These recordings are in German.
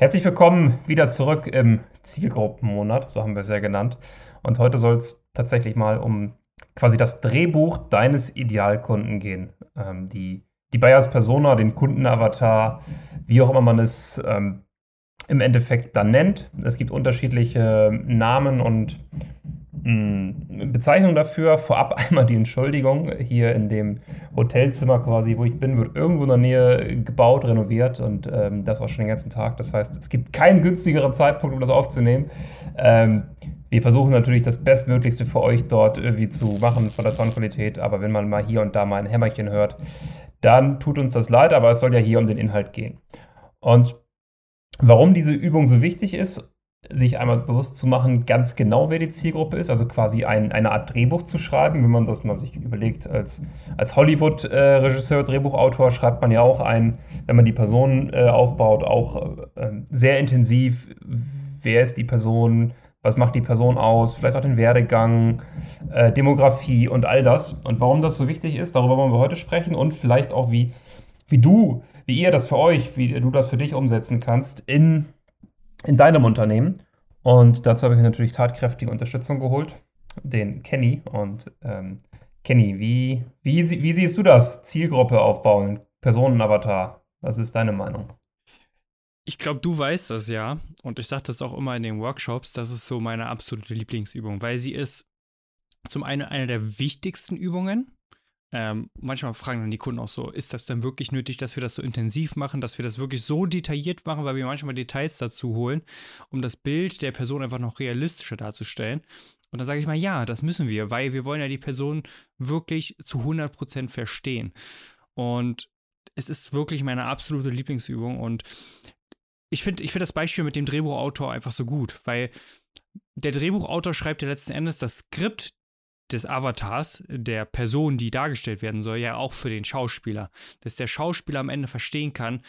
Herzlich willkommen wieder zurück im Zielgruppenmonat, so haben wir es ja genannt. Und heute soll es tatsächlich mal um quasi das Drehbuch deines Idealkunden gehen. Ähm, die, die Buyers Persona, den Kundenavatar, wie auch immer man es ähm, im Endeffekt dann nennt. Es gibt unterschiedliche Namen und Bezeichnung dafür. Vorab einmal die Entschuldigung. Hier in dem Hotelzimmer quasi, wo ich bin, wird irgendwo in der Nähe gebaut, renoviert und ähm, das war schon den ganzen Tag. Das heißt, es gibt keinen günstigeren Zeitpunkt, um das aufzunehmen. Ähm, wir versuchen natürlich das Bestmöglichste für euch dort irgendwie zu machen von der Soundqualität, aber wenn man mal hier und da mal ein Hämmerchen hört, dann tut uns das leid, aber es soll ja hier um den Inhalt gehen. Und warum diese Übung so wichtig ist sich einmal bewusst zu machen, ganz genau, wer die Zielgruppe ist, also quasi ein, eine Art Drehbuch zu schreiben. Wenn man das mal sich überlegt, als, als Hollywood-Regisseur, Drehbuchautor schreibt man ja auch ein, wenn man die Person äh, aufbaut, auch äh, sehr intensiv, wer ist die Person, was macht die Person aus, vielleicht auch den Werdegang, äh, Demografie und all das. Und warum das so wichtig ist, darüber wollen wir heute sprechen und vielleicht auch, wie, wie du, wie ihr das für euch, wie du das für dich umsetzen kannst in in deinem Unternehmen. Und dazu habe ich natürlich tatkräftige Unterstützung geholt, den Kenny. Und ähm, Kenny, wie, wie, wie siehst du das? Zielgruppe aufbauen, Personenavatar. Was ist deine Meinung? Ich glaube, du weißt das ja. Und ich sage das auch immer in den Workshops. Das ist so meine absolute Lieblingsübung, weil sie ist zum einen eine der wichtigsten Übungen, ähm, manchmal fragen dann die Kunden auch so, ist das denn wirklich nötig, dass wir das so intensiv machen, dass wir das wirklich so detailliert machen, weil wir manchmal Details dazu holen, um das Bild der Person einfach noch realistischer darzustellen. Und dann sage ich mal, ja, das müssen wir, weil wir wollen ja die Person wirklich zu 100% verstehen. Und es ist wirklich meine absolute Lieblingsübung und ich finde ich find das Beispiel mit dem Drehbuchautor einfach so gut, weil der Drehbuchautor schreibt ja letzten Endes das Skript des Avatars, der Person, die dargestellt werden soll, ja auch für den Schauspieler. Dass der Schauspieler am Ende verstehen kann,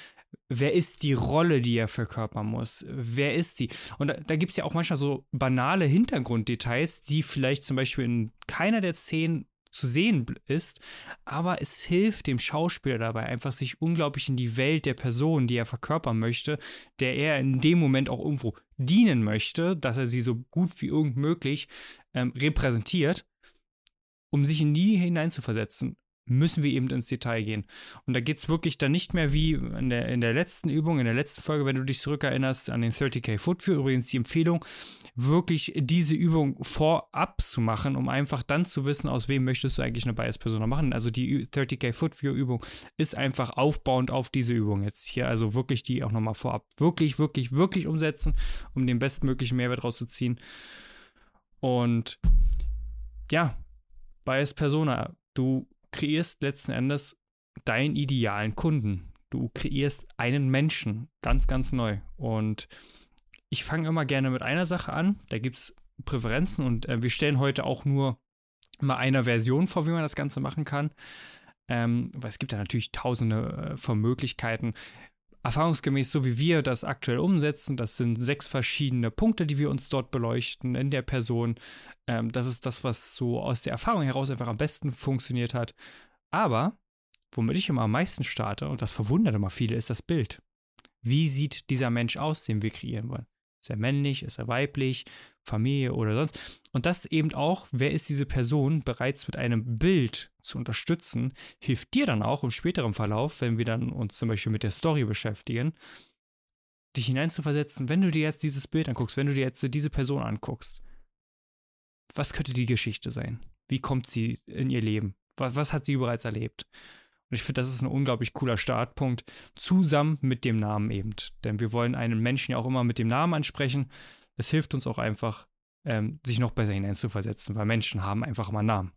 wer ist die Rolle, die er verkörpern muss? Wer ist die? Und da, da gibt es ja auch manchmal so banale Hintergrunddetails, die vielleicht zum Beispiel in keiner der Szenen zu sehen ist, aber es hilft dem Schauspieler dabei, einfach sich unglaublich in die Welt der Person, die er verkörpern möchte, der er in dem Moment auch irgendwo dienen möchte, dass er sie so gut wie irgend möglich ähm, repräsentiert um sich in die hineinzuversetzen, müssen wir eben ins Detail gehen. Und da geht es wirklich dann nicht mehr wie in der, in der letzten Übung, in der letzten Folge, wenn du dich zurückerinnerst an den 30k Foot View. Übrigens die Empfehlung, wirklich diese Übung vorab zu machen, um einfach dann zu wissen, aus wem möchtest du eigentlich eine Bias-Persona machen. Also die 30k Foot View Übung ist einfach aufbauend auf diese Übung jetzt hier. Also wirklich die auch nochmal vorab wirklich, wirklich, wirklich umsetzen, um den bestmöglichen Mehrwert rauszuziehen. Und ja, Bias Persona. Du kreierst letzten Endes deinen idealen Kunden. Du kreierst einen Menschen ganz, ganz neu. Und ich fange immer gerne mit einer Sache an. Da gibt es Präferenzen und äh, wir stellen heute auch nur mal eine Version vor, wie man das Ganze machen kann. Ähm, weil es gibt ja natürlich tausende äh, von Möglichkeiten erfahrungsgemäß, so wie wir das aktuell umsetzen, das sind sechs verschiedene Punkte, die wir uns dort beleuchten in der Person. Ähm, das ist das, was so aus der Erfahrung heraus einfach am besten funktioniert hat. Aber, womit ich immer am meisten starte, und das verwundert immer viele, ist das Bild. Wie sieht dieser Mensch aus, den wir kreieren wollen? Ist er männlich? Ist er weiblich? Familie oder sonst? Und das eben auch, wer ist diese Person bereits mit einem Bild zu unterstützen, hilft dir dann auch im späteren Verlauf, wenn wir dann uns zum Beispiel mit der Story beschäftigen, dich hineinzuversetzen, wenn du dir jetzt dieses Bild anguckst, wenn du dir jetzt diese Person anguckst. Was könnte die Geschichte sein? Wie kommt sie in ihr Leben? Was, was hat sie bereits erlebt? Und ich finde, das ist ein unglaublich cooler Startpunkt, zusammen mit dem Namen eben. Denn wir wollen einen Menschen ja auch immer mit dem Namen ansprechen. Es hilft uns auch einfach, ähm, sich noch besser hineinzuversetzen, weil Menschen haben einfach immer Namen.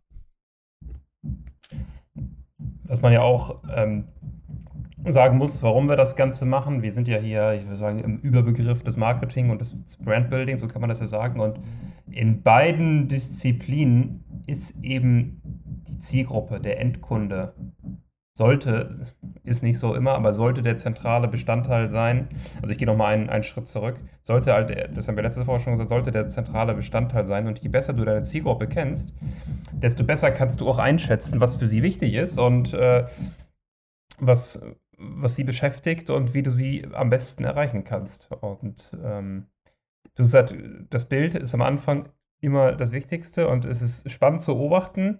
Was man ja auch ähm, sagen muss, warum wir das Ganze machen. Wir sind ja hier, ich würde sagen, im Überbegriff des Marketing und des Brandbuilding, so kann man das ja sagen. Und in beiden Disziplinen ist eben die Zielgruppe, der Endkunde, sollte, ist nicht so immer, aber sollte der zentrale Bestandteil sein, also ich gehe nochmal einen, einen Schritt zurück, sollte halt, das haben wir letzte Woche schon gesagt, sollte der zentrale Bestandteil sein und je besser du deine Zielgruppe kennst, desto besser kannst du auch einschätzen, was für sie wichtig ist und äh, was, was sie beschäftigt und wie du sie am besten erreichen kannst. Und ähm, du sagst, das Bild ist am Anfang immer das Wichtigste und es ist spannend zu beobachten,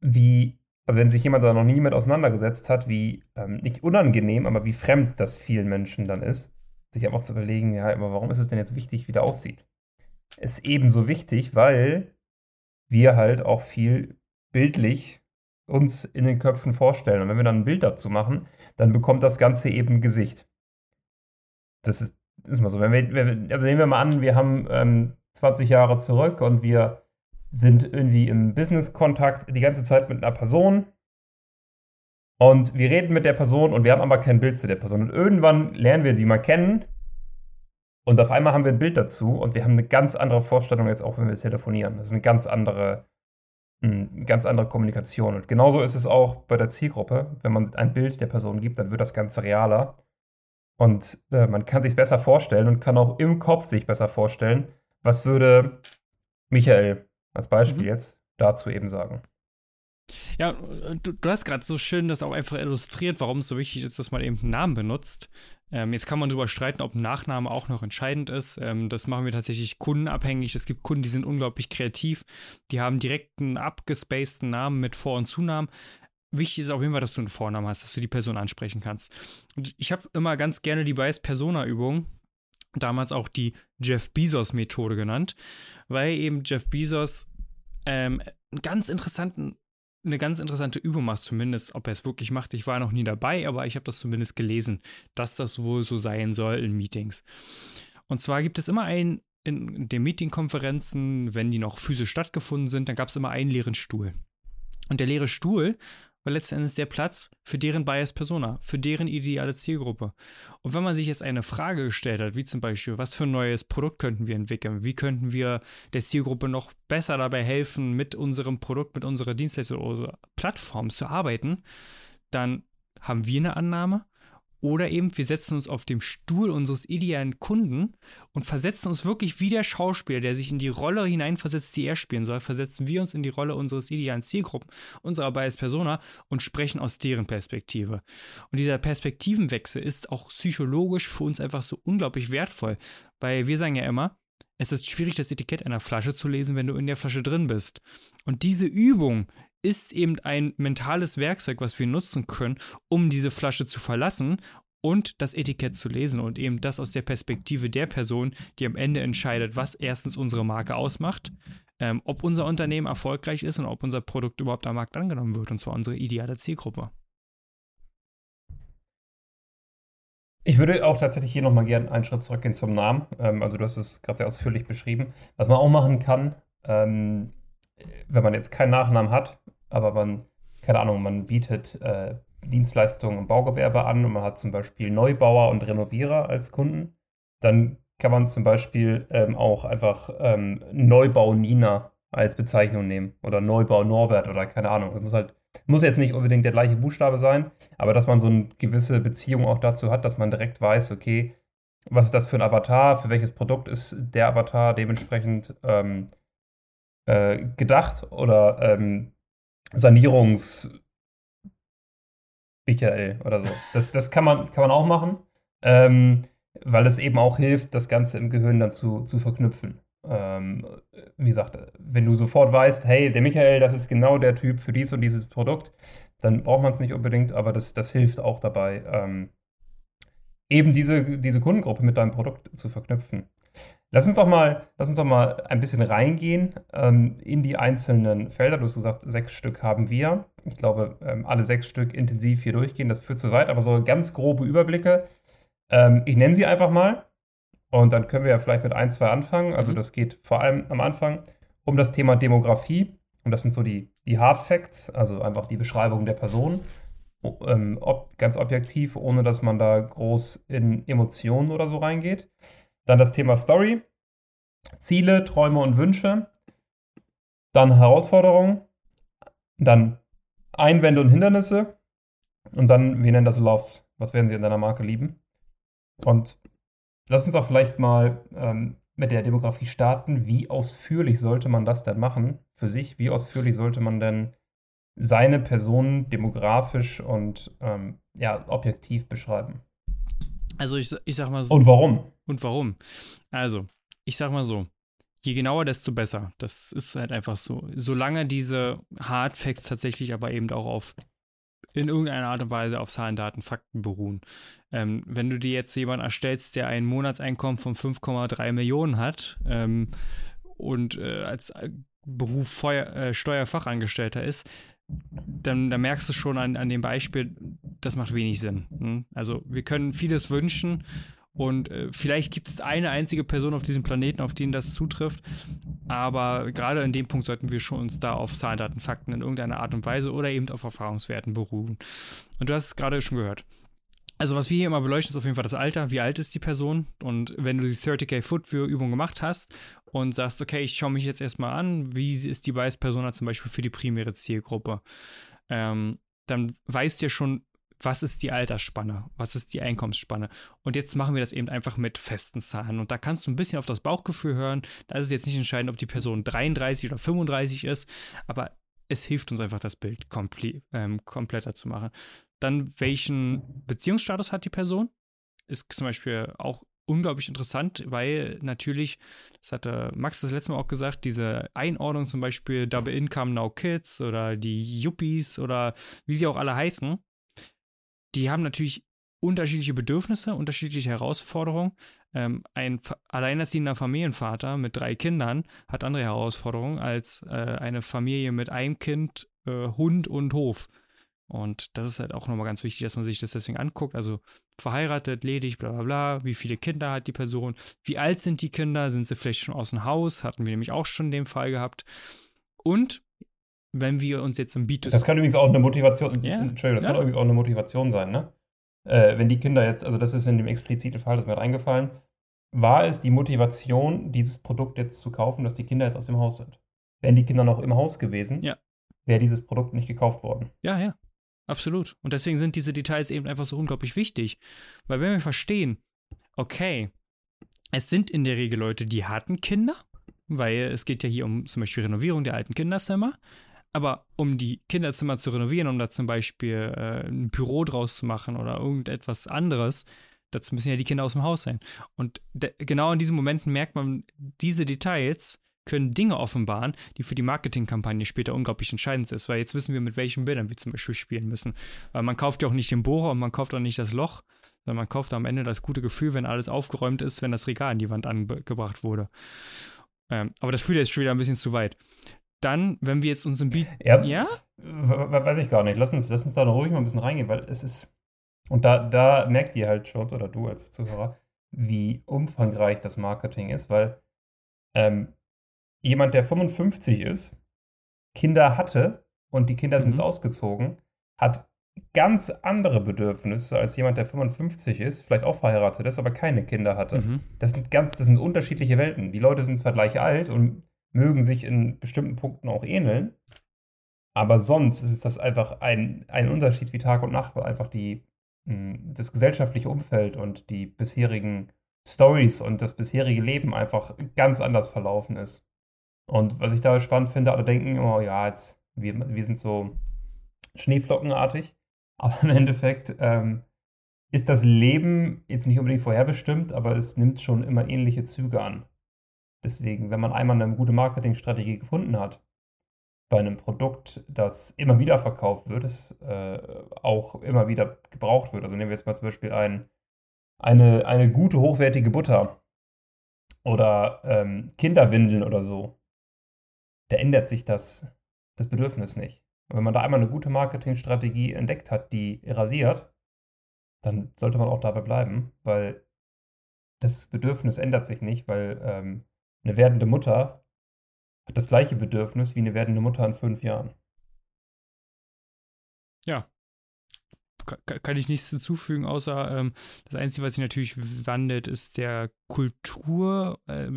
wie, also wenn sich jemand da noch nie mit auseinandergesetzt hat, wie ähm, nicht unangenehm, aber wie fremd das vielen Menschen dann ist, sich einfach zu überlegen, ja, aber warum ist es denn jetzt wichtig, wie der aussieht? Ist ebenso wichtig, weil wir halt auch viel bildlich uns in den Köpfen vorstellen. Und wenn wir dann ein Bild dazu machen, dann bekommt das Ganze eben Gesicht. Das ist, ist mal so. Wenn wir, also nehmen wir mal an, wir haben ähm, 20 Jahre zurück und wir sind irgendwie im Business-Kontakt die ganze Zeit mit einer Person. Und wir reden mit der Person und wir haben aber kein Bild zu der Person. Und irgendwann lernen wir sie mal kennen. Und auf einmal haben wir ein Bild dazu und wir haben eine ganz andere Vorstellung jetzt auch, wenn wir telefonieren. Das ist eine ganz andere eine ganz andere Kommunikation. Und genauso ist es auch bei der Zielgruppe. Wenn man ein Bild der Person gibt, dann wird das Ganze realer. Und äh, man kann sich besser vorstellen und kann auch im Kopf sich besser vorstellen, was würde Michael als Beispiel mhm. jetzt dazu eben sagen. Ja, du, du hast gerade so schön das auch einfach illustriert, warum es so wichtig ist, dass man eben einen Namen benutzt. Ähm, jetzt kann man darüber streiten, ob ein Nachname auch noch entscheidend ist. Ähm, das machen wir tatsächlich kundenabhängig. Es gibt Kunden, die sind unglaublich kreativ. Die haben direkt einen abgespaceden Namen mit Vor- und Zunamen. Wichtig ist auf jeden Fall, dass du einen Vornamen hast, dass du die Person ansprechen kannst. Und ich habe immer ganz gerne die Bias-Persona-Übung, damals auch die Jeff Bezos-Methode genannt, weil eben Jeff Bezos ähm, ganz interessanten eine ganz interessante Übung macht, zumindest ob er es wirklich macht. Ich war noch nie dabei, aber ich habe das zumindest gelesen, dass das wohl so sein soll in Meetings. Und zwar gibt es immer einen, in den Meetingkonferenzen, wenn die noch physisch stattgefunden sind, dann gab es immer einen leeren Stuhl. Und der leere Stuhl war letzten Endes der Platz für deren Bias Persona, für deren ideale Zielgruppe. Und wenn man sich jetzt eine Frage gestellt hat, wie zum Beispiel, was für ein neues Produkt könnten wir entwickeln, wie könnten wir der Zielgruppe noch besser dabei helfen, mit unserem Produkt, mit unserer Dienstleistung oder unserer Plattform zu arbeiten, dann haben wir eine Annahme oder eben wir setzen uns auf dem Stuhl unseres idealen Kunden und versetzen uns wirklich wie der Schauspieler, der sich in die Rolle hineinversetzt, die er spielen soll, versetzen wir uns in die Rolle unseres idealen Zielgruppen, unserer Bias Persona und sprechen aus deren Perspektive. Und dieser Perspektivenwechsel ist auch psychologisch für uns einfach so unglaublich wertvoll, weil wir sagen ja immer, es ist schwierig, das Etikett einer Flasche zu lesen, wenn du in der Flasche drin bist. Und diese Übung ist eben ein mentales Werkzeug, was wir nutzen können, um diese Flasche zu verlassen und das Etikett zu lesen und eben das aus der Perspektive der Person, die am Ende entscheidet, was erstens unsere Marke ausmacht, ähm, ob unser Unternehmen erfolgreich ist und ob unser Produkt überhaupt am Markt angenommen wird, und zwar unsere ideale Zielgruppe. Ich würde auch tatsächlich hier nochmal gerne einen Schritt zurückgehen zum Namen. Ähm, also du hast es gerade sehr ausführlich beschrieben. Was man auch machen kann, ähm, wenn man jetzt keinen Nachnamen hat, aber man, keine Ahnung, man bietet äh, Dienstleistungen im Baugewerbe an und man hat zum Beispiel Neubauer und Renovierer als Kunden, dann kann man zum Beispiel ähm, auch einfach ähm, Neubau Nina als Bezeichnung nehmen oder Neubau Norbert oder keine Ahnung. Das muss halt, muss jetzt nicht unbedingt der gleiche Buchstabe sein, aber dass man so eine gewisse Beziehung auch dazu hat, dass man direkt weiß, okay, was ist das für ein Avatar, für welches Produkt ist der Avatar dementsprechend ähm, äh, gedacht oder ähm, Sanierungs Michael oder so. Das, das kann, man, kann man auch machen, ähm, weil es eben auch hilft, das Ganze im Gehirn dann zu, zu verknüpfen. Ähm, wie gesagt, wenn du sofort weißt, hey, der Michael, das ist genau der Typ für dies und dieses Produkt, dann braucht man es nicht unbedingt, aber das, das hilft auch dabei, ähm, eben diese, diese Kundengruppe mit deinem Produkt zu verknüpfen. Lass uns doch mal, lass uns doch mal ein bisschen reingehen ähm, in die einzelnen Felder. Du hast gesagt, sechs Stück haben wir. Ich glaube, ähm, alle sechs Stück intensiv hier durchgehen, das führt zu weit, aber so ganz grobe Überblicke. Ähm, ich nenne sie einfach mal und dann können wir ja vielleicht mit ein, zwei anfangen. Also, mhm. das geht vor allem am Anfang um das Thema Demografie. Und das sind so die, die Hard Facts, also einfach die Beschreibung der Person. Ähm, ob, ganz objektiv, ohne dass man da groß in Emotionen oder so reingeht. Dann das Thema Story, Ziele, Träume und Wünsche. Dann Herausforderungen. Dann Einwände und Hindernisse. Und dann, wir nennen das Loves. Was werden Sie in deiner Marke lieben? Und lass uns doch vielleicht mal ähm, mit der Demografie starten. Wie ausführlich sollte man das denn machen für sich? Wie ausführlich sollte man denn seine Person demografisch und ähm, ja, objektiv beschreiben. Also ich, ich sag mal so. Und warum? Und warum? Also, ich sag mal so. Je genauer, desto besser. Das ist halt einfach so. Solange diese Hard Facts tatsächlich aber eben auch auf in irgendeiner Art und Weise auf Zahlen, Daten, Fakten beruhen. Ähm, wenn du dir jetzt jemanden erstellst, der ein Monatseinkommen von 5,3 Millionen hat ähm, und äh, als Beruf Feuer, äh, Steuerfachangestellter ist, dann, dann, merkst du schon an, an dem Beispiel, das macht wenig Sinn. Hm? Also wir können vieles wünschen und äh, vielleicht gibt es eine einzige Person auf diesem Planeten, auf den das zutrifft. Aber gerade in dem Punkt sollten wir schon uns da auf Zahlen, Fakten in irgendeiner Art und Weise oder eben auf Erfahrungswerten beruhen. Und du hast es gerade schon gehört. Also, was wir hier immer beleuchten, ist auf jeden Fall das Alter. Wie alt ist die Person? Und wenn du die 30k Foot View Übung gemacht hast und sagst, okay, ich schaue mich jetzt erstmal an, wie ist die Bias Persona zum Beispiel für die primäre Zielgruppe, ähm, dann weißt du ja schon, was ist die Altersspanne, was ist die Einkommensspanne. Und jetzt machen wir das eben einfach mit festen Zahlen. Und da kannst du ein bisschen auf das Bauchgefühl hören. Da ist es jetzt nicht entscheidend, ob die Person 33 oder 35 ist, aber es hilft uns einfach, das Bild komple ähm, kompletter zu machen. Dann, welchen Beziehungsstatus hat die Person? Ist zum Beispiel auch unglaublich interessant, weil natürlich, das hatte Max das letzte Mal auch gesagt, diese Einordnung zum Beispiel Double Income Now Kids oder die Yuppies oder wie sie auch alle heißen, die haben natürlich unterschiedliche Bedürfnisse, unterschiedliche Herausforderungen. Ähm, ein alleinerziehender Familienvater mit drei Kindern hat andere Herausforderungen als äh, eine Familie mit einem Kind, äh, Hund und Hof. Und das ist halt auch nochmal ganz wichtig, dass man sich das deswegen anguckt. Also verheiratet, ledig, bla bla bla. Wie viele Kinder hat die Person? Wie alt sind die Kinder? Sind sie vielleicht schon aus dem Haus? Hatten wir nämlich auch schon den Fall gehabt. Und wenn wir uns jetzt im B2C. Das kann übrigens auch eine Motivation. Yeah. Entschuldigung, das ja. kann übrigens auch eine Motivation sein, ne? Äh, wenn die Kinder jetzt, also das ist in dem expliziten Fall, das mir eingefallen, war es die Motivation, dieses Produkt jetzt zu kaufen, dass die Kinder jetzt aus dem Haus sind? Wären die Kinder noch im Haus gewesen, ja. wäre dieses Produkt nicht gekauft worden. Ja, ja. Absolut. Und deswegen sind diese Details eben einfach so unglaublich wichtig. Weil wenn wir verstehen, okay, es sind in der Regel Leute, die hatten Kinder, weil es geht ja hier um zum Beispiel Renovierung der alten Kinderzimmer. Aber um die Kinderzimmer zu renovieren, um da zum Beispiel äh, ein Büro draus zu machen oder irgendetwas anderes, dazu müssen ja die Kinder aus dem Haus sein. Und genau in diesen Momenten merkt man, diese Details können Dinge offenbaren, die für die Marketingkampagne später unglaublich entscheidend sind. Weil jetzt wissen wir, mit welchen Bildern wir zum Beispiel spielen müssen. Weil man kauft ja auch nicht den Bohrer und man kauft auch nicht das Loch, sondern man kauft am Ende das gute Gefühl, wenn alles aufgeräumt ist, wenn das Regal an die Wand angebracht wurde. Ähm, aber das führt jetzt schon wieder ein bisschen zu weit. Dann, wenn wir jetzt uns im Beat. Ja? ja? Weiß ich gar nicht. Lass uns, lass uns da noch ruhig mal ein bisschen reingehen, weil es ist. Und da, da merkt ihr halt schon, oder du als Zuhörer, wie umfangreich das Marketing ist, weil ähm, jemand, der 55 ist, Kinder hatte und die Kinder mhm. sind ausgezogen, hat ganz andere Bedürfnisse als jemand, der 55 ist, vielleicht auch verheiratet ist, aber keine Kinder hatte. Mhm. Das sind ganz, das sind unterschiedliche Welten. Die Leute sind zwar gleich alt und mögen sich in bestimmten Punkten auch ähneln, aber sonst ist das einfach ein, ein Unterschied wie Tag und Nacht, weil einfach die, hm, das gesellschaftliche Umfeld und die bisherigen Stories und das bisherige Leben einfach ganz anders verlaufen ist. Und was ich da spannend finde, alle denken, oh ja, jetzt, wir, wir sind so Schneeflockenartig. Aber im Endeffekt ähm, ist das Leben jetzt nicht unbedingt vorherbestimmt, aber es nimmt schon immer ähnliche Züge an. Deswegen, wenn man einmal eine gute Marketingstrategie gefunden hat, bei einem Produkt, das immer wieder verkauft wird, es äh, auch immer wieder gebraucht wird. Also nehmen wir jetzt mal zum Beispiel ein, eine, eine gute, hochwertige Butter oder ähm, Kinderwindeln oder so. Da ändert sich das, das Bedürfnis nicht. Und wenn man da einmal eine gute Marketingstrategie entdeckt hat, die rasiert, dann sollte man auch dabei bleiben, weil das Bedürfnis ändert sich nicht, weil ähm, eine werdende Mutter hat das gleiche Bedürfnis wie eine werdende Mutter in fünf Jahren. Ja. Kann ich nichts hinzufügen, außer ähm, das Einzige, was sich natürlich wandelt, ist der Kultur, äh,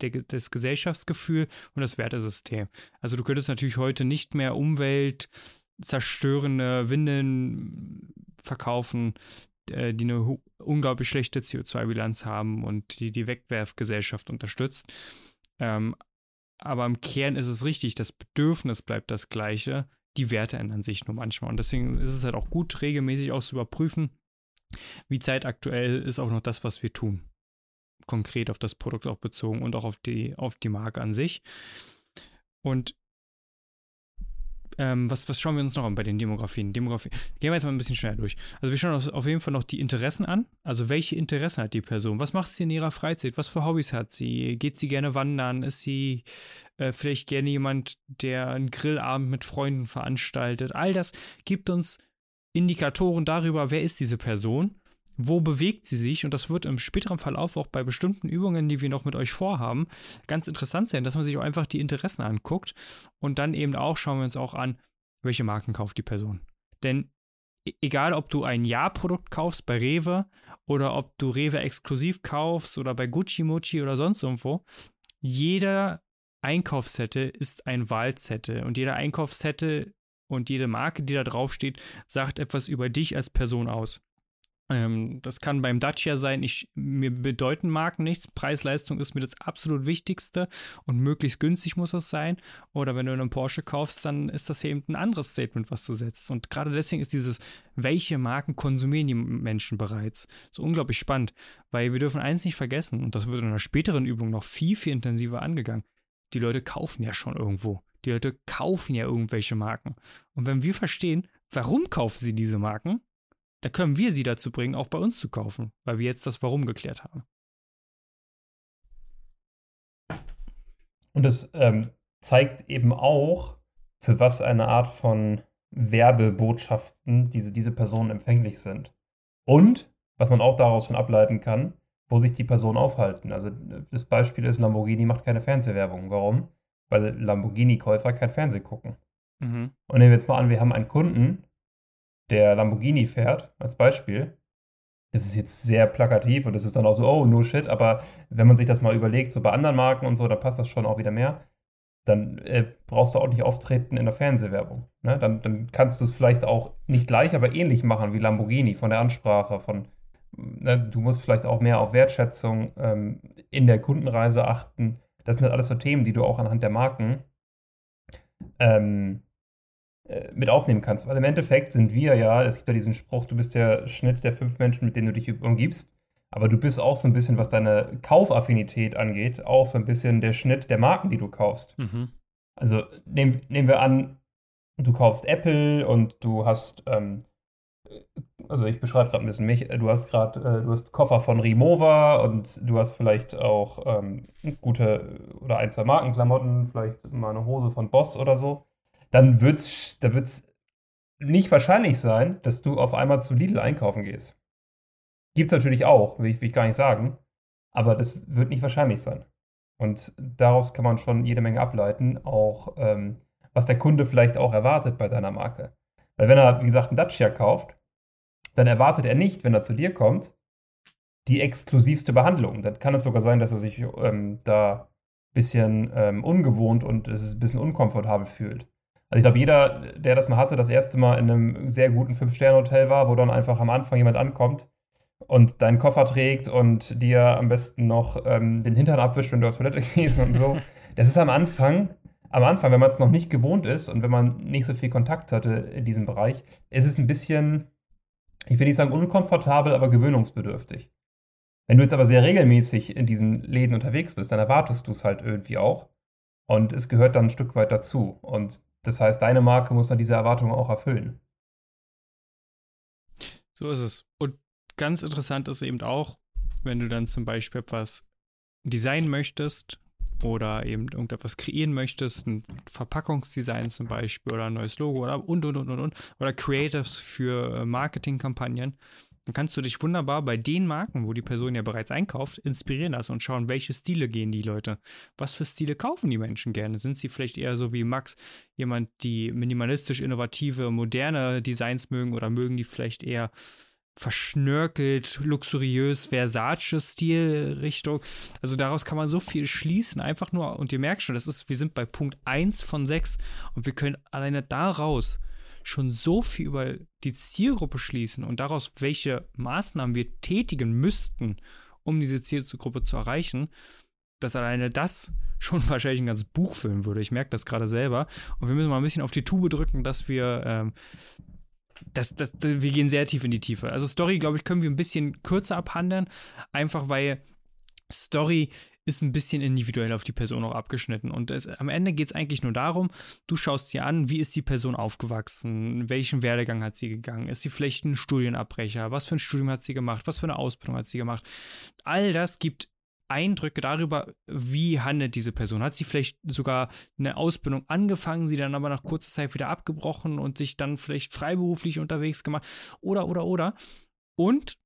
der, das Gesellschaftsgefühl und das Wertesystem. Also du könntest natürlich heute nicht mehr umweltzerstörende Windeln verkaufen, äh, die eine unglaublich schlechte CO2-Bilanz haben und die die Wegwerfgesellschaft unterstützt. Ähm, aber im Kern ist es richtig, das Bedürfnis bleibt das gleiche. die Werte ändern sich nur manchmal. Und deswegen ist es halt auch gut, regelmäßig auch zu überprüfen, wie zeitaktuell ist auch noch das, was wir tun. Konkret auf das Produkt auch bezogen und auch auf die, auf die Marke an sich. Und ähm, was, was schauen wir uns noch an bei den Demografien? Demografie. Gehen wir jetzt mal ein bisschen schneller durch. Also wir schauen uns auf jeden Fall noch die Interessen an. Also welche Interessen hat die Person? Was macht sie in ihrer Freizeit? Was für Hobbys hat sie? Geht sie gerne wandern? Ist sie äh, vielleicht gerne jemand, der einen Grillabend mit Freunden veranstaltet? All das gibt uns Indikatoren darüber, wer ist diese Person wo bewegt sie sich? Und das wird im späteren Verlauf auch bei bestimmten Übungen, die wir noch mit euch vorhaben, ganz interessant sein, dass man sich auch einfach die Interessen anguckt und dann eben auch schauen wir uns auch an, welche Marken kauft die Person. Denn e-, egal, ob du ein Ja-Produkt kaufst bei Rewe oder ob du Rewe exklusiv kaufst oder bei Gucci Mucci oder sonst irgendwo, jeder Einkaufszettel ist ein Wahlzettel und jeder Einkaufszettel und jede Marke, die da draufsteht, sagt etwas über dich als Person aus. Ähm, das kann beim Dacia sein, ich, mir bedeuten Marken nichts. Preis-Leistung ist mir das absolut Wichtigste und möglichst günstig muss es sein. Oder wenn du einen Porsche kaufst, dann ist das eben ein anderes Statement, was du setzt. Und gerade deswegen ist dieses, welche Marken konsumieren die Menschen bereits, so unglaublich spannend, weil wir dürfen eins nicht vergessen, und das wird in einer späteren Übung noch viel, viel intensiver angegangen. Die Leute kaufen ja schon irgendwo. Die Leute kaufen ja irgendwelche Marken. Und wenn wir verstehen, warum kaufen sie diese Marken, da können wir sie dazu bringen, auch bei uns zu kaufen, weil wir jetzt das Warum geklärt haben. Und das ähm, zeigt eben auch, für was eine Art von Werbebotschaften diese, diese Personen empfänglich sind. Und, was man auch daraus schon ableiten kann, wo sich die Personen aufhalten. Also das Beispiel ist, Lamborghini macht keine Fernsehwerbung. Warum? Weil Lamborghini-Käufer kein Fernsehen gucken. Mhm. Und nehmen wir jetzt mal an, wir haben einen Kunden, der Lamborghini fährt, als Beispiel, das ist jetzt sehr plakativ und das ist dann auch so, oh, no shit, aber wenn man sich das mal überlegt, so bei anderen Marken und so, dann passt das schon auch wieder mehr. Dann äh, brauchst du auch nicht auftreten in der Fernsehwerbung. Ne? Dann, dann kannst du es vielleicht auch nicht gleich, aber ähnlich machen wie Lamborghini von der Ansprache, von ne? du musst vielleicht auch mehr auf Wertschätzung ähm, in der Kundenreise achten. Das sind halt alles so Themen, die du auch anhand der Marken ähm, äh, mit aufnehmen kannst. Weil im Endeffekt sind wir ja, es gibt ja diesen Spruch, du bist der Schnitt der fünf Menschen, mit denen du dich umgibst. Aber du bist auch so ein bisschen, was deine Kaufaffinität angeht, auch so ein bisschen der Schnitt der Marken, die du kaufst. Mhm. Also nehm, nehmen wir an, du kaufst Apple und du hast, ähm, also ich beschreibe gerade ein bisschen mich, du hast gerade, äh, du hast Koffer von Rimowa und du hast vielleicht auch ähm, gute oder ein, zwei Markenklamotten, vielleicht mal eine Hose von Boss oder so dann wird's, da wird es nicht wahrscheinlich sein, dass du auf einmal zu Lidl einkaufen gehst. Gibt es natürlich auch, will ich, will ich gar nicht sagen. Aber das wird nicht wahrscheinlich sein. Und daraus kann man schon jede Menge ableiten, auch ähm, was der Kunde vielleicht auch erwartet bei deiner Marke. Weil wenn er, wie gesagt, einen Dacia kauft, dann erwartet er nicht, wenn er zu dir kommt, die exklusivste Behandlung. Dann kann es sogar sein, dass er sich ähm, da ein bisschen ähm, ungewohnt und es ist ein bisschen unkomfortabel fühlt. Also ich glaube, jeder, der das mal hatte, das erste Mal in einem sehr guten Fünf-Sterne-Hotel war, wo dann einfach am Anfang jemand ankommt und deinen Koffer trägt und dir am besten noch ähm, den Hintern abwischt, wenn du auf Toilette gehst und so. Das ist am Anfang, am Anfang, wenn man es noch nicht gewohnt ist und wenn man nicht so viel Kontakt hatte in diesem Bereich, ist es ein bisschen, ich will nicht sagen unkomfortabel, aber gewöhnungsbedürftig. Wenn du jetzt aber sehr regelmäßig in diesen Läden unterwegs bist, dann erwartest du es halt irgendwie auch. Und es gehört dann ein Stück weit dazu. Und das heißt, deine Marke muss dann diese Erwartungen auch erfüllen. So ist es. Und ganz interessant ist eben auch, wenn du dann zum Beispiel etwas designen möchtest oder eben irgendetwas kreieren möchtest, ein Verpackungsdesign zum Beispiel oder ein neues Logo oder und und und und und oder Creatives für äh, Marketingkampagnen, dann kannst du dich wunderbar bei den Marken, wo die Person ja bereits einkauft, inspirieren lassen und schauen, welche Stile gehen die Leute. Was für Stile kaufen die Menschen gerne? Sind sie vielleicht eher so wie Max, jemand, die minimalistisch innovative, moderne Designs mögen oder mögen die vielleicht eher verschnörkelt, luxuriös, Versace-Stil-Richtung. Also daraus kann man so viel schließen, einfach nur, und ihr merkt schon, das ist, wir sind bei Punkt 1 von 6 und wir können alleine daraus schon so viel über die Zielgruppe schließen und daraus, welche Maßnahmen wir tätigen müssten, um diese Zielgruppe zu erreichen, dass alleine das schon wahrscheinlich ein ganzes Buch füllen würde. Ich merke das gerade selber. Und wir müssen mal ein bisschen auf die Tube drücken, dass wir ähm, das, das, wir gehen sehr tief in die Tiefe. Also Story, glaube ich, können wir ein bisschen kürzer abhandeln, einfach weil Story ist ein bisschen individuell auf die Person auch abgeschnitten. Und es, am Ende geht es eigentlich nur darum, du schaust dir an, wie ist die Person aufgewachsen, welchen Werdegang hat sie gegangen, ist sie vielleicht ein Studienabbrecher, was für ein Studium hat sie gemacht, was für eine Ausbildung hat sie gemacht. All das gibt Eindrücke darüber, wie handelt diese Person. Hat sie vielleicht sogar eine Ausbildung angefangen, sie dann aber nach kurzer Zeit wieder abgebrochen und sich dann vielleicht freiberuflich unterwegs gemacht oder, oder, oder. Und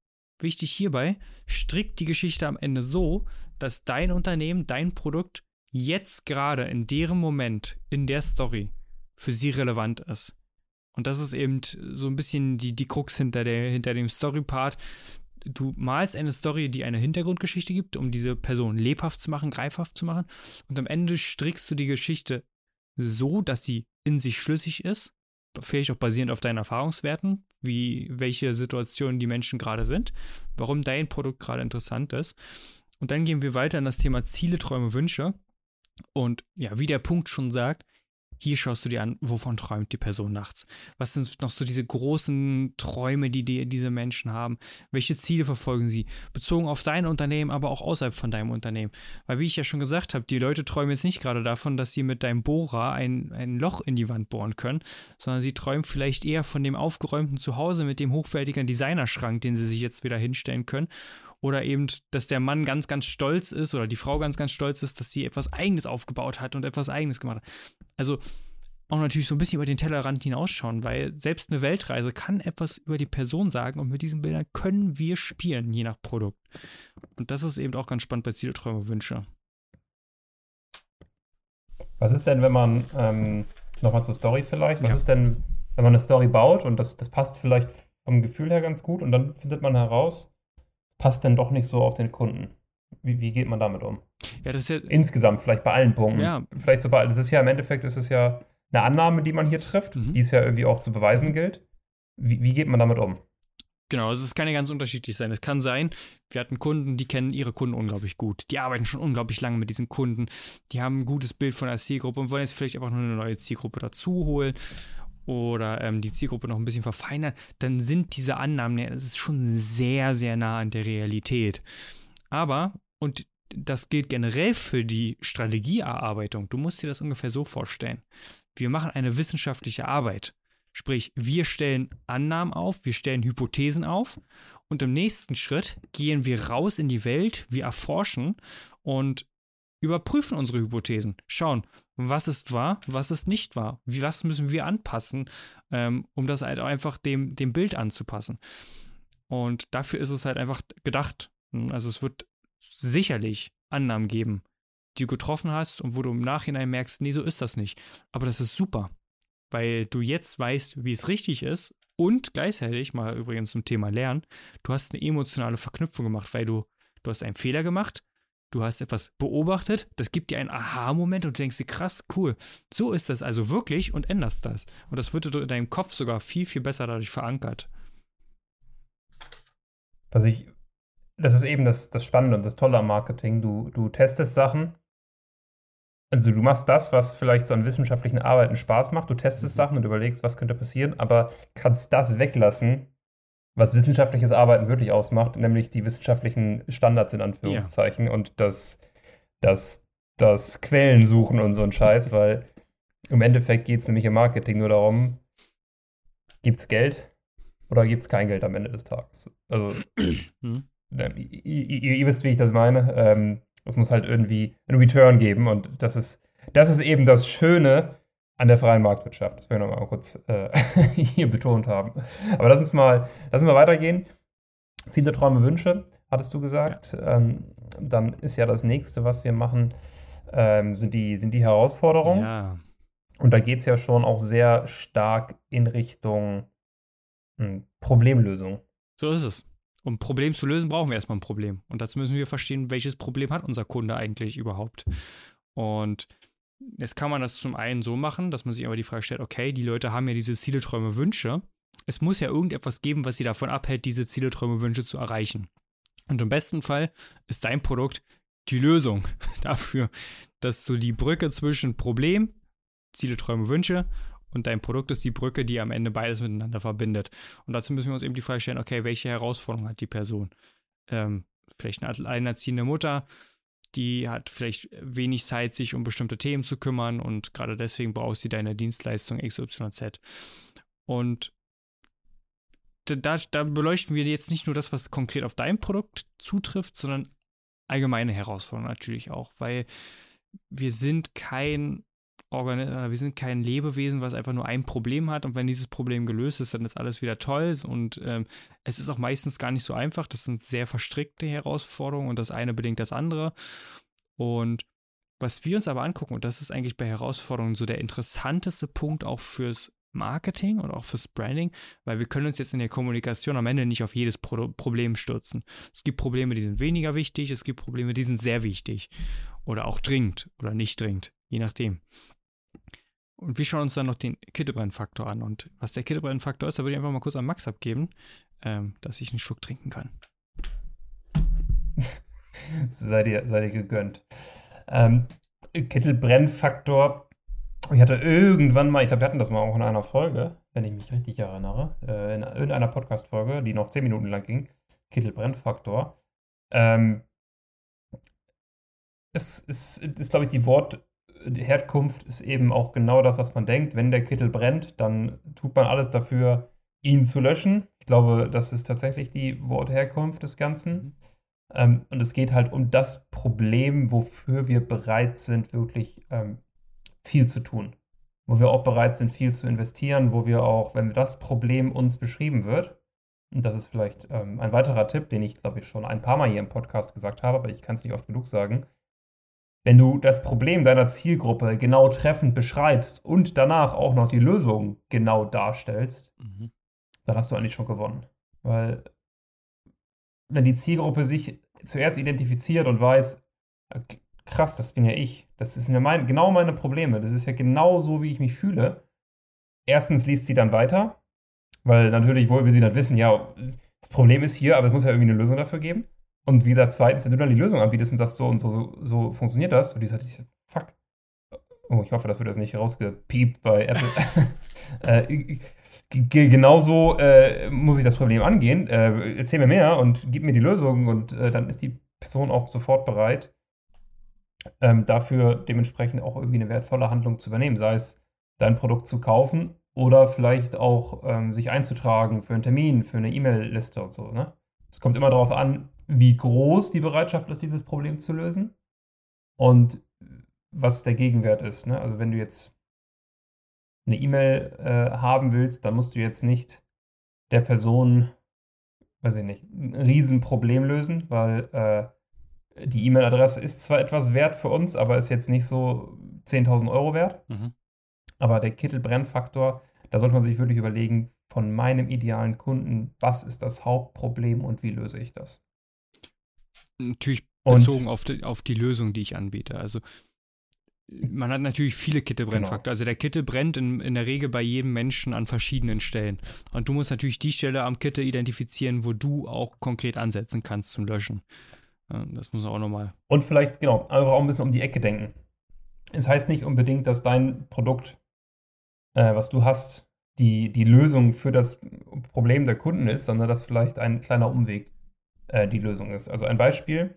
wichtig hierbei, strickt die Geschichte am Ende so, dass dein Unternehmen, dein Produkt jetzt gerade in deren Moment, in der Story, für sie relevant ist. Und das ist eben so ein bisschen die, die Krux hinter, der, hinter dem Story-Part. Du malst eine Story, die eine Hintergrundgeschichte gibt, um diese Person lebhaft zu machen, greifhaft zu machen. Und am Ende strickst du die Geschichte so, dass sie in sich schlüssig ist, vielleicht auch basierend auf deinen Erfahrungswerten, wie welche Situationen die Menschen gerade sind, warum dein Produkt gerade interessant ist. Und dann gehen wir weiter in das Thema Ziele, Träume, Wünsche. Und ja, wie der Punkt schon sagt, hier schaust du dir an, wovon träumt die Person nachts. Was sind noch so diese großen Träume, die, die diese Menschen haben? Welche Ziele verfolgen sie? Bezogen auf dein Unternehmen, aber auch außerhalb von deinem Unternehmen. Weil, wie ich ja schon gesagt habe, die Leute träumen jetzt nicht gerade davon, dass sie mit deinem Bohrer ein, ein Loch in die Wand bohren können, sondern sie träumen vielleicht eher von dem aufgeräumten Zuhause mit dem hochwertigen Designerschrank, den sie sich jetzt wieder hinstellen können oder eben, dass der Mann ganz, ganz stolz ist oder die Frau ganz, ganz stolz ist, dass sie etwas Eigenes aufgebaut hat und etwas Eigenes gemacht hat. Also auch natürlich so ein bisschen über den Tellerrand hinausschauen, weil selbst eine Weltreise kann etwas über die Person sagen und mit diesen Bildern können wir spielen, je nach Produkt. Und das ist eben auch ganz spannend bei Ziele, Träume, Wünsche. Was ist denn, wenn man, ähm, nochmal zur Story vielleicht, was ja. ist denn, wenn man eine Story baut und das, das passt vielleicht vom Gefühl her ganz gut und dann findet man heraus, passt denn doch nicht so auf den Kunden. Wie, wie geht man damit um? Ja, das ja Insgesamt, vielleicht bei allen Punkten. Ja. Vielleicht so bei, das ist ja im Endeffekt, ist es ja eine Annahme, die man hier trifft, mhm. die es ja irgendwie auch zu beweisen gilt. Wie, wie geht man damit um? Genau, also es kann ja ganz unterschiedlich sein. Es kann sein, wir hatten Kunden, die kennen ihre Kunden unglaublich gut. Die arbeiten schon unglaublich lange mit diesen Kunden. Die haben ein gutes Bild von der Zielgruppe und wollen jetzt vielleicht einfach nur eine neue Zielgruppe dazu holen oder ähm, die Zielgruppe noch ein bisschen verfeinern, dann sind diese Annahmen, das ist schon sehr, sehr nah an der Realität. Aber, und das gilt generell für die Strategieerarbeitung, du musst dir das ungefähr so vorstellen. Wir machen eine wissenschaftliche Arbeit. Sprich, wir stellen Annahmen auf, wir stellen Hypothesen auf und im nächsten Schritt gehen wir raus in die Welt, wir erforschen und überprüfen unsere Hypothesen, schauen, was ist wahr, was ist nicht wahr, wie, was müssen wir anpassen, ähm, um das halt einfach dem, dem Bild anzupassen. Und dafür ist es halt einfach gedacht. Also es wird sicherlich Annahmen geben, die du getroffen hast und wo du im Nachhinein merkst, nee, so ist das nicht. Aber das ist super, weil du jetzt weißt, wie es richtig ist und gleichzeitig, mal übrigens zum Thema Lernen, du hast eine emotionale Verknüpfung gemacht, weil du, du hast einen Fehler gemacht, du hast etwas beobachtet, das gibt dir einen Aha-Moment und du denkst dir, krass, cool, so ist das also wirklich und änderst das. Und das wird in deinem Kopf sogar viel, viel besser dadurch verankert. Was ich, das ist eben das, das Spannende und das Tolle am Marketing. Du, du testest Sachen, also du machst das, was vielleicht so an wissenschaftlichen Arbeiten Spaß macht, du testest mhm. Sachen und überlegst, was könnte passieren, aber kannst das weglassen, was wissenschaftliches Arbeiten wirklich ausmacht, nämlich die wissenschaftlichen Standards in Anführungszeichen ja. und das, das, das Quellen suchen und so ein Scheiß, weil im Endeffekt geht es nämlich im Marketing nur darum, gibt es Geld oder gibt es kein Geld am Ende des Tages? Also, hm. ihr, ihr, wisst, wie ich das meine. Ähm, es muss halt irgendwie einen Return geben und das ist, das ist eben das Schöne an der freien Marktwirtschaft. Das will ich nochmal kurz äh, hier betont haben. Aber lass uns mal, lass uns mal weitergehen. Ziele, Träume, Wünsche, hattest du gesagt. Ja. Ähm, dann ist ja das nächste, was wir machen, ähm, sind, die, sind die Herausforderungen. Ja. Und da geht es ja schon auch sehr stark in Richtung hm, Problemlösung. So ist es. Um Problem zu lösen, brauchen wir erstmal ein Problem. Und dazu müssen wir verstehen, welches Problem hat unser Kunde eigentlich überhaupt. Und Jetzt kann man das zum einen so machen, dass man sich aber die Frage stellt, okay, die Leute haben ja diese Ziele, Träume, Wünsche. Es muss ja irgendetwas geben, was sie davon abhält, diese Ziele, Träume, Wünsche zu erreichen. Und im besten Fall ist dein Produkt die Lösung dafür, dass du die Brücke zwischen Problem, Ziele, Träume, Wünsche und dein Produkt ist die Brücke, die am Ende beides miteinander verbindet. Und dazu müssen wir uns eben die Frage stellen, okay, welche Herausforderung hat die Person? Ähm, vielleicht eine alleinerziehende Mutter, die hat vielleicht wenig Zeit, sich um bestimmte Themen zu kümmern und gerade deswegen braucht sie deine Dienstleistung XYZ. Und da, da beleuchten wir jetzt nicht nur das, was konkret auf dein Produkt zutrifft, sondern allgemeine Herausforderungen natürlich auch, weil wir sind kein Organ äh, wir sind kein Lebewesen, was einfach nur ein Problem hat und wenn dieses Problem gelöst ist, dann ist alles wieder toll und ähm, es ist auch meistens gar nicht so einfach. Das sind sehr verstrickte Herausforderungen und das eine bedingt das andere. Und was wir uns aber angucken, und das ist eigentlich bei Herausforderungen so der interessanteste Punkt auch fürs Marketing und auch fürs Branding, weil wir können uns jetzt in der Kommunikation am Ende nicht auf jedes Pro Problem stürzen. Es gibt Probleme, die sind weniger wichtig, es gibt Probleme, die sind sehr wichtig oder auch dringend oder nicht dringend, je nachdem. Und wir schauen uns dann noch den Kittebrennfaktor an. Und was der Kittebrennfaktor ist, da würde ich einfach mal kurz an Max abgeben, ähm, dass ich einen Schluck trinken kann. seid, ihr, seid ihr gegönnt. Ähm, Kittelbrennfaktor ich hatte irgendwann mal, ich glaube, wir hatten das mal auch in einer Folge, wenn ich mich richtig erinnere, äh, in irgendeiner Podcast-Folge, die noch 10 Minuten lang ging, Kittelbrennfaktor. Ähm, es ist, ist glaube ich, die Wortherkunft ist eben auch genau das, was man denkt. Wenn der Kittel brennt, dann tut man alles dafür, ihn zu löschen. Ich glaube, das ist tatsächlich die Wortherkunft des Ganzen. Mhm. Ähm, und es geht halt um das Problem, wofür wir bereit sind, wirklich ähm, viel zu tun, wo wir auch bereit sind, viel zu investieren, wo wir auch, wenn das Problem uns beschrieben wird, und das ist vielleicht ähm, ein weiterer Tipp, den ich, glaube ich, schon ein paar Mal hier im Podcast gesagt habe, aber ich kann es nicht oft genug sagen. Wenn du das Problem deiner Zielgruppe genau treffend beschreibst und danach auch noch die Lösung genau darstellst, mhm. dann hast du eigentlich schon gewonnen. Weil wenn die Zielgruppe sich zuerst identifiziert und weiß, krass, das bin ja ich. Das sind ja mein, genau meine Probleme. Das ist ja genau so, wie ich mich fühle. Erstens liest sie dann weiter, weil natürlich will sie dann wissen, ja, das Problem ist hier, aber es muss ja irgendwie eine Lösung dafür geben. Und wie gesagt, zweitens, wenn du dann die Lösung anbietest und sagst, so und so, so, so funktioniert das, und die sagt, fuck. Oh, ich hoffe, das wird jetzt nicht rausgepiept bei Apple. äh, genauso äh, muss ich das Problem angehen. Äh, erzähl mir mehr und gib mir die Lösung und äh, dann ist die Person auch sofort bereit, ähm, dafür dementsprechend auch irgendwie eine wertvolle Handlung zu übernehmen, sei es dein Produkt zu kaufen oder vielleicht auch ähm, sich einzutragen für einen Termin, für eine E-Mail-Liste und so. Ne? Es kommt immer darauf an, wie groß die Bereitschaft ist, dieses Problem zu lösen und was der Gegenwert ist. Ne? Also wenn du jetzt eine E-Mail äh, haben willst, dann musst du jetzt nicht der Person, weiß ich nicht, ein Riesenproblem lösen, weil äh, die E-Mail-Adresse ist zwar etwas wert für uns, aber ist jetzt nicht so 10.000 Euro wert. Mhm. Aber der Kittelbrennfaktor, da sollte man sich wirklich überlegen, von meinem idealen Kunden, was ist das Hauptproblem und wie löse ich das? Natürlich bezogen auf die, auf die Lösung, die ich anbiete. Also man hat natürlich viele Kittelbrennfaktoren. Genau. Also der Kittel brennt in, in der Regel bei jedem Menschen an verschiedenen Stellen. Und du musst natürlich die Stelle am Kittel identifizieren, wo du auch konkret ansetzen kannst zum Löschen. Das muss auch nochmal. Und vielleicht, genau, einfach auch ein bisschen um die Ecke denken. Es heißt nicht unbedingt, dass dein Produkt, äh, was du hast, die, die Lösung für das Problem der Kunden ist, sondern dass vielleicht ein kleiner Umweg äh, die Lösung ist. Also ein Beispiel,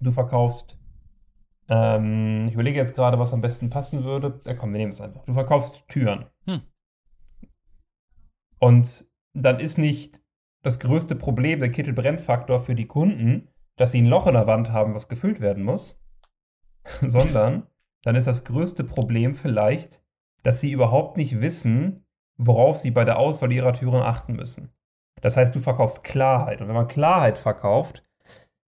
du verkaufst, ähm, ich überlege jetzt gerade, was am besten passen würde. Ja, komm, wir nehmen es einfach. Du verkaufst Türen. Hm. Und dann ist nicht das größte Problem der Kittelbrennfaktor für die Kunden, dass sie ein Loch in der Wand haben, was gefüllt werden muss, sondern dann ist das größte Problem vielleicht, dass sie überhaupt nicht wissen, worauf sie bei der Auswahl ihrer Türen achten müssen. Das heißt, du verkaufst Klarheit. Und wenn man Klarheit verkauft,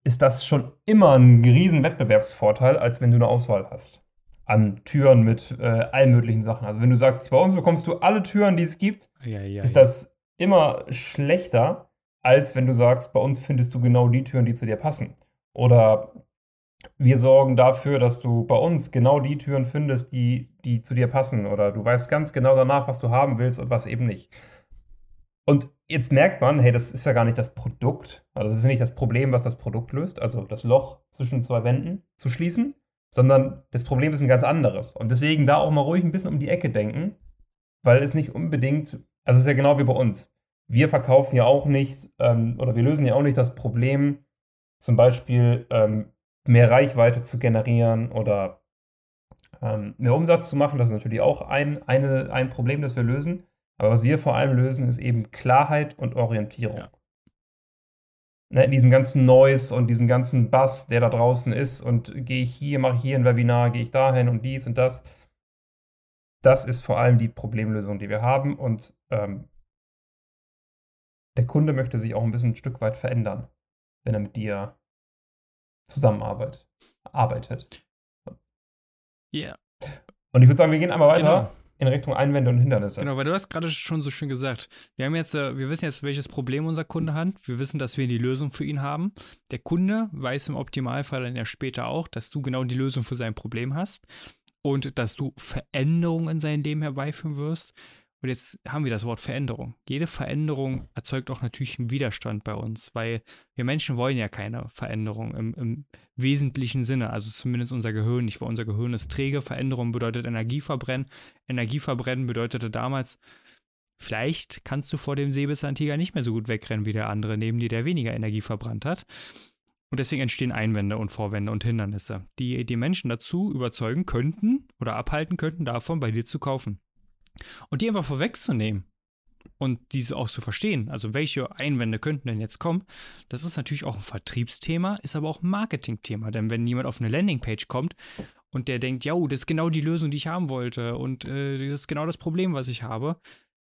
ist das schon immer ein riesen Wettbewerbsvorteil, als wenn du eine Auswahl hast. An Türen mit äh, allen möglichen Sachen. Also wenn du sagst, bei uns bekommst du alle Türen, die es gibt, ja, ja, ist das immer schlechter, als wenn du sagst, bei uns findest du genau die Türen, die zu dir passen. Oder wir sorgen dafür, dass du bei uns genau die Türen findest, die, die zu dir passen. Oder du weißt ganz genau danach, was du haben willst und was eben nicht. Und jetzt merkt man, hey, das ist ja gar nicht das Produkt, also das ist nicht das Problem, was das Produkt löst, also das Loch zwischen zwei Wänden zu schließen, sondern das Problem ist ein ganz anderes. Und deswegen da auch mal ruhig ein bisschen um die Ecke denken, weil es nicht unbedingt, also es ist ja genau wie bei uns. Wir verkaufen ja auch nicht ähm, oder wir lösen ja auch nicht das Problem, zum Beispiel ähm, mehr Reichweite zu generieren oder ähm, mehr Umsatz zu machen. Das ist natürlich auch ein, eine, ein Problem, das wir lösen. Aber was wir vor allem lösen, ist eben Klarheit und Orientierung. Ja. Ne, in diesem ganzen Noise und diesem ganzen Bass, der da draußen ist und gehe ich hier, mache ich hier ein Webinar, gehe ich dahin und dies und das. Das ist vor allem die Problemlösung, die wir haben und ähm, der Kunde möchte sich auch ein bisschen ein Stück weit verändern, wenn er mit dir zusammenarbeitet. Arbeitet. Ja. Yeah. Und ich würde sagen, wir gehen einmal weiter. Genau in Richtung Einwände und Hindernisse. Genau, weil du hast gerade schon so schön gesagt. Wir haben jetzt, äh, wir wissen jetzt, welches Problem unser Kunde hat. Wir wissen, dass wir die Lösung für ihn haben. Der Kunde weiß im Optimalfall dann ja später auch, dass du genau die Lösung für sein Problem hast und dass du Veränderungen in sein Leben herbeiführen wirst. Und jetzt haben wir das Wort Veränderung. Jede Veränderung erzeugt auch natürlich einen Widerstand bei uns, weil wir Menschen wollen ja keine Veränderung im, im wesentlichen Sinne, also zumindest unser Gehirn nicht, weil unser Gehirn ist träge. Veränderung bedeutet Energieverbrennen. Energieverbrennen bedeutete damals, vielleicht kannst du vor dem Säbelzahntiger nicht mehr so gut wegrennen wie der andere neben dir, der weniger Energie verbrannt hat. Und deswegen entstehen Einwände und Vorwände und Hindernisse, die die Menschen dazu überzeugen könnten oder abhalten könnten, davon bei dir zu kaufen. Und die einfach vorwegzunehmen und diese auch zu verstehen, also welche Einwände könnten denn jetzt kommen, das ist natürlich auch ein Vertriebsthema, ist aber auch ein Marketingthema. Denn wenn jemand auf eine Landingpage kommt und der denkt, ja, das ist genau die Lösung, die ich haben wollte und äh, das ist genau das Problem, was ich habe,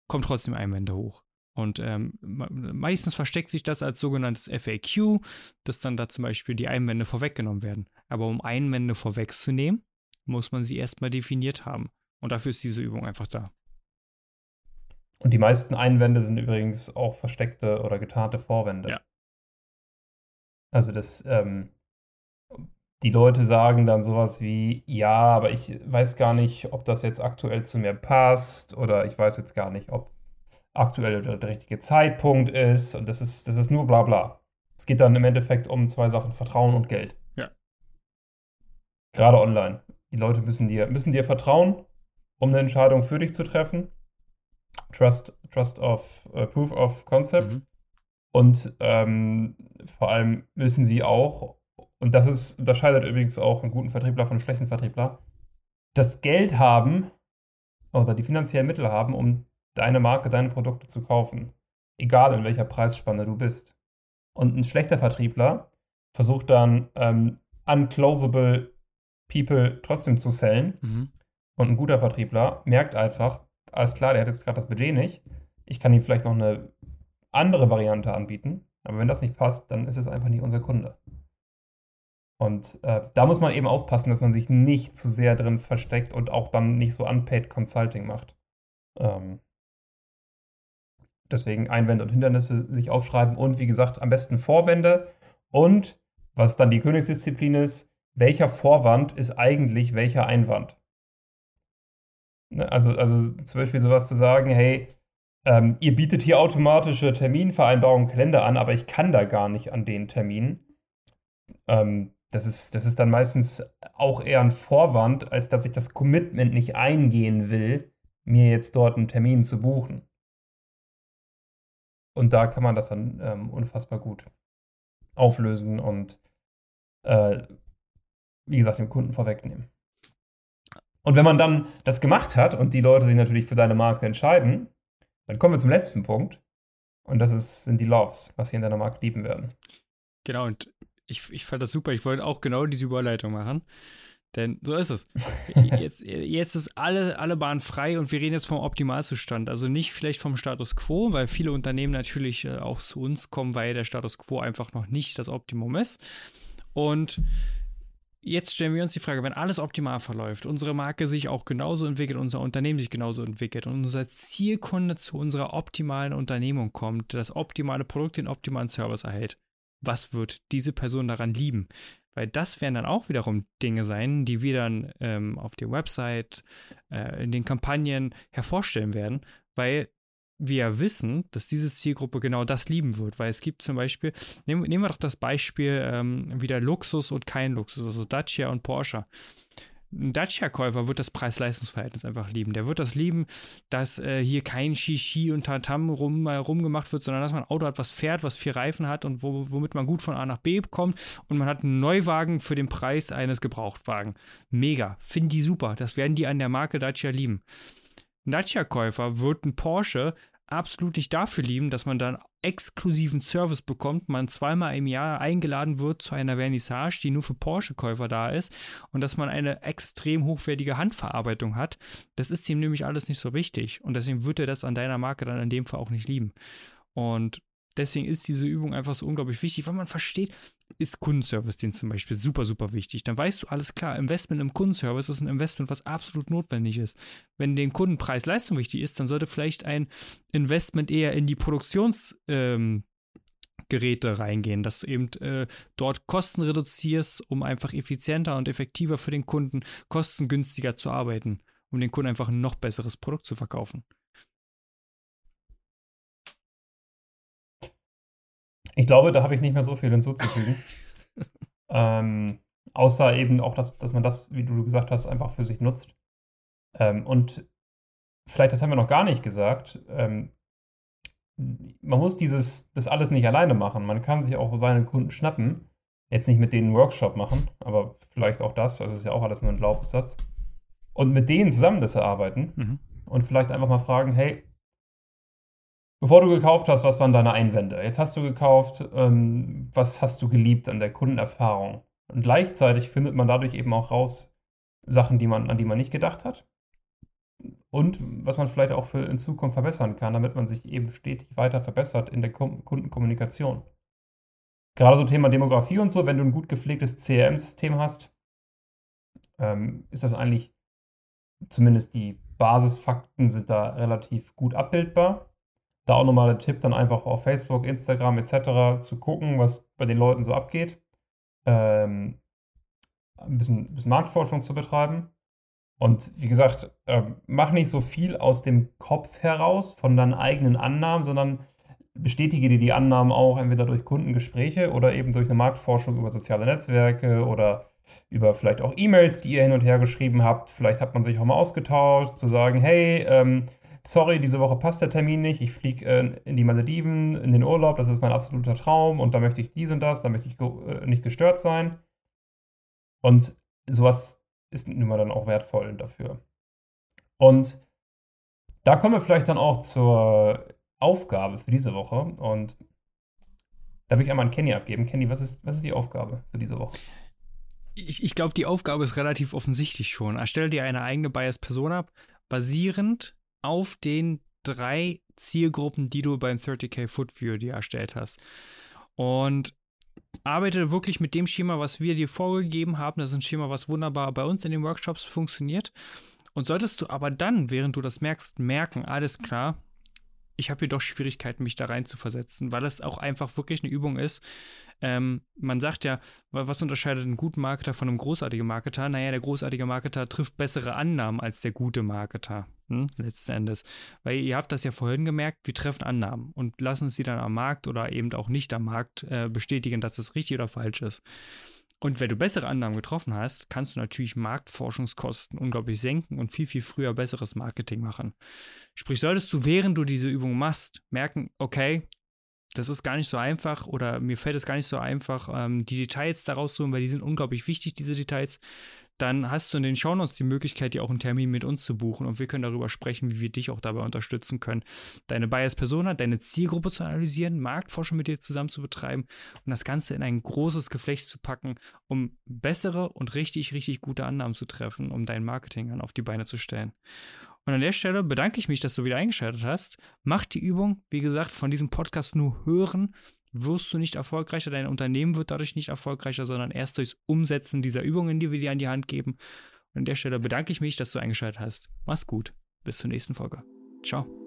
kommt trotzdem Einwände hoch. Und ähm, meistens versteckt sich das als sogenanntes FAQ, dass dann da zum Beispiel die Einwände vorweggenommen werden. Aber um Einwände vorwegzunehmen, muss man sie erstmal definiert haben. Und dafür ist diese Übung einfach da. Und die meisten Einwände sind übrigens auch versteckte oder getarnte Vorwände. Ja. Also das, ähm, die Leute sagen dann sowas wie, ja, aber ich weiß gar nicht, ob das jetzt aktuell zu mir passt oder ich weiß jetzt gar nicht, ob aktuell der richtige Zeitpunkt ist und das ist, das ist nur bla bla. Es geht dann im Endeffekt um zwei Sachen, Vertrauen und Geld. Ja. Gerade online. Die Leute müssen dir, müssen dir vertrauen um eine Entscheidung für dich zu treffen. Trust, Trust of uh, Proof of Concept. Mhm. Und ähm, vor allem müssen sie auch, und das ist, das scheidet übrigens auch einen guten Vertriebler von einem schlechten Vertriebler, das Geld haben oder die finanziellen Mittel haben, um deine Marke, deine Produkte zu kaufen. Egal in welcher Preisspanne du bist. Und ein schlechter Vertriebler versucht dann ähm, unclosable People trotzdem zu sellen. Mhm. Und ein guter Vertriebler merkt einfach, alles klar, der hat jetzt gerade das Budget nicht. Ich kann ihm vielleicht noch eine andere Variante anbieten. Aber wenn das nicht passt, dann ist es einfach nicht unser Kunde. Und äh, da muss man eben aufpassen, dass man sich nicht zu sehr drin versteckt und auch dann nicht so unpaid Consulting macht. Ähm, deswegen Einwände und Hindernisse sich aufschreiben und wie gesagt, am besten Vorwände. Und was dann die Königsdisziplin ist, welcher Vorwand ist eigentlich welcher Einwand? Ne, also, also zum Beispiel sowas zu sagen, hey, ähm, ihr bietet hier automatische Terminvereinbarungen, Kalender an, aber ich kann da gar nicht an den Termin. Ähm, das, ist, das ist dann meistens auch eher ein Vorwand, als dass ich das Commitment nicht eingehen will, mir jetzt dort einen Termin zu buchen. Und da kann man das dann ähm, unfassbar gut auflösen und, äh, wie gesagt, dem Kunden vorwegnehmen. Und wenn man dann das gemacht hat und die Leute sich natürlich für deine Marke entscheiden, dann kommen wir zum letzten Punkt. Und das ist, sind die Loves, was sie in deiner Marke lieben werden. Genau, und ich, ich fand das super. Ich wollte auch genau diese Überleitung machen. Denn so ist es. Jetzt, jetzt ist alle, alle Bahn frei und wir reden jetzt vom Optimalzustand. Also nicht vielleicht vom Status quo, weil viele Unternehmen natürlich äh, auch zu uns kommen, weil der Status quo einfach noch nicht das Optimum ist. Und Jetzt stellen wir uns die Frage, wenn alles optimal verläuft, unsere Marke sich auch genauso entwickelt, unser Unternehmen sich genauso entwickelt und unser Zielkunde zu unserer optimalen Unternehmung kommt, das optimale Produkt, den optimalen Service erhält, was wird diese Person daran lieben? Weil das werden dann auch wiederum Dinge sein, die wir dann ähm, auf der Website, äh, in den Kampagnen hervorstellen werden, weil wir wissen, dass diese Zielgruppe genau das lieben wird, weil es gibt zum Beispiel, nehmen, nehmen wir doch das Beispiel ähm, wieder Luxus und kein Luxus, also Dacia und Porsche. Ein Dacia-Käufer wird das Preis-Leistungs-Verhältnis einfach lieben. Der wird das lieben, dass äh, hier kein Shishi und Tatam rum, äh, rumgemacht wird, sondern dass man ein Auto hat, was fährt, was vier Reifen hat und wo, womit man gut von A nach B kommt und man hat einen Neuwagen für den Preis eines Gebrauchtwagen. Mega. Finden die super. Das werden die an der Marke Dacia lieben. Dacia-Käufer wird ein Porsche absolut nicht dafür lieben, dass man dann exklusiven Service bekommt, man zweimal im Jahr eingeladen wird zu einer Vernissage, die nur für Porsche-Käufer da ist und dass man eine extrem hochwertige Handverarbeitung hat. Das ist ihm nämlich alles nicht so wichtig und deswegen wird er das an deiner Marke dann in dem Fall auch nicht lieben. Und deswegen ist diese Übung einfach so unglaublich wichtig, weil man versteht, ist Kundenservice-Dienst zum Beispiel super, super wichtig. Dann weißt du alles klar, Investment im Kundenservice ist ein Investment, was absolut notwendig ist. Wenn den Kunden Preis-Leistung wichtig ist, dann sollte vielleicht ein Investment eher in die Produktions- ähm, reingehen, dass du eben äh, dort Kosten reduzierst, um einfach effizienter und effektiver für den Kunden kostengünstiger zu arbeiten, um den Kunden einfach ein noch besseres Produkt zu verkaufen. Ich glaube, da habe ich nicht mehr so viel hinzuzufügen. ähm, außer eben auch, dass, dass man das, wie du gesagt hast, einfach für sich nutzt. Ähm, und vielleicht, das haben wir noch gar nicht gesagt, ähm, man muss dieses, das alles nicht alleine machen. Man kann sich auch seine Kunden schnappen. Jetzt nicht mit denen einen Workshop machen, aber vielleicht auch das. Also ist ja auch alles nur ein Glaubenssatz. Und mit denen zusammen das erarbeiten. Mhm. Und vielleicht einfach mal fragen, hey, Bevor du gekauft hast, was waren deine Einwände? Jetzt hast du gekauft, ähm, was hast du geliebt an der Kundenerfahrung? Und gleichzeitig findet man dadurch eben auch raus Sachen, die man, an die man nicht gedacht hat. Und was man vielleicht auch für in Zukunft verbessern kann, damit man sich eben stetig weiter verbessert in der Kundenkommunikation. Gerade so Thema Demografie und so, wenn du ein gut gepflegtes CRM-System hast, ähm, ist das eigentlich, zumindest die Basisfakten sind da relativ gut abbildbar. Da auch nochmal der Tipp, dann einfach auf Facebook, Instagram etc. zu gucken, was bei den Leuten so abgeht. Ähm, ein bisschen, bisschen Marktforschung zu betreiben. Und wie gesagt, äh, mach nicht so viel aus dem Kopf heraus von deinen eigenen Annahmen, sondern bestätige dir die Annahmen auch entweder durch Kundengespräche oder eben durch eine Marktforschung über soziale Netzwerke oder über vielleicht auch E-Mails, die ihr hin und her geschrieben habt. Vielleicht hat man sich auch mal ausgetauscht, zu sagen, hey, ähm, sorry, diese Woche passt der Termin nicht, ich fliege äh, in die Malediven, in den Urlaub, das ist mein absoluter Traum und da möchte ich dies und das, da möchte ich äh, nicht gestört sein. Und sowas ist nun mal dann auch wertvoll dafür. Und da kommen wir vielleicht dann auch zur Aufgabe für diese Woche und da will ich einmal an Kenny abgeben. Kenny, was ist, was ist die Aufgabe für diese Woche? Ich, ich glaube, die Aufgabe ist relativ offensichtlich schon. Erstelle dir eine eigene Bias-Person ab, basierend auf den drei Zielgruppen, die du beim 30k Foot View dir erstellt hast. Und arbeite wirklich mit dem Schema, was wir dir vorgegeben haben. Das ist ein Schema, was wunderbar bei uns in den Workshops funktioniert. Und solltest du aber dann, während du das merkst, merken, alles klar, ich habe hier doch Schwierigkeiten, mich da rein zu versetzen, weil es auch einfach wirklich eine Übung ist. Ähm, man sagt ja, was unterscheidet einen guten Marketer von einem großartigen Marketer? Naja, der großartige Marketer trifft bessere Annahmen als der gute Marketer, hm, letzten Endes. Weil ihr habt das ja vorhin gemerkt, wir treffen Annahmen und lassen sie dann am Markt oder eben auch nicht am Markt äh, bestätigen, dass es richtig oder falsch ist. Und wenn du bessere Annahmen getroffen hast, kannst du natürlich Marktforschungskosten unglaublich senken und viel, viel früher besseres Marketing machen. Sprich, solltest du, während du diese Übung machst, merken, okay, das ist gar nicht so einfach oder mir fällt es gar nicht so einfach, ähm, die Details daraus zu holen, weil die sind unglaublich wichtig, diese Details dann hast du in den Shownotes die Möglichkeit, dir auch einen Termin mit uns zu buchen und wir können darüber sprechen, wie wir dich auch dabei unterstützen können, deine Bias-Persona, deine Zielgruppe zu analysieren, Marktforschung mit dir zusammen zu betreiben und das Ganze in ein großes Geflecht zu packen, um bessere und richtig, richtig gute Annahmen zu treffen, um dein Marketing dann auf die Beine zu stellen. Und an der Stelle bedanke ich mich, dass du wieder eingeschaltet hast. Mach die Übung, wie gesagt, von diesem Podcast nur hören wirst du nicht erfolgreicher, dein Unternehmen wird dadurch nicht erfolgreicher, sondern erst durchs Umsetzen dieser Übungen, die wir dir an die Hand geben. Und an der Stelle bedanke ich mich, dass du eingeschaltet hast. Mach's gut. Bis zur nächsten Folge. Ciao.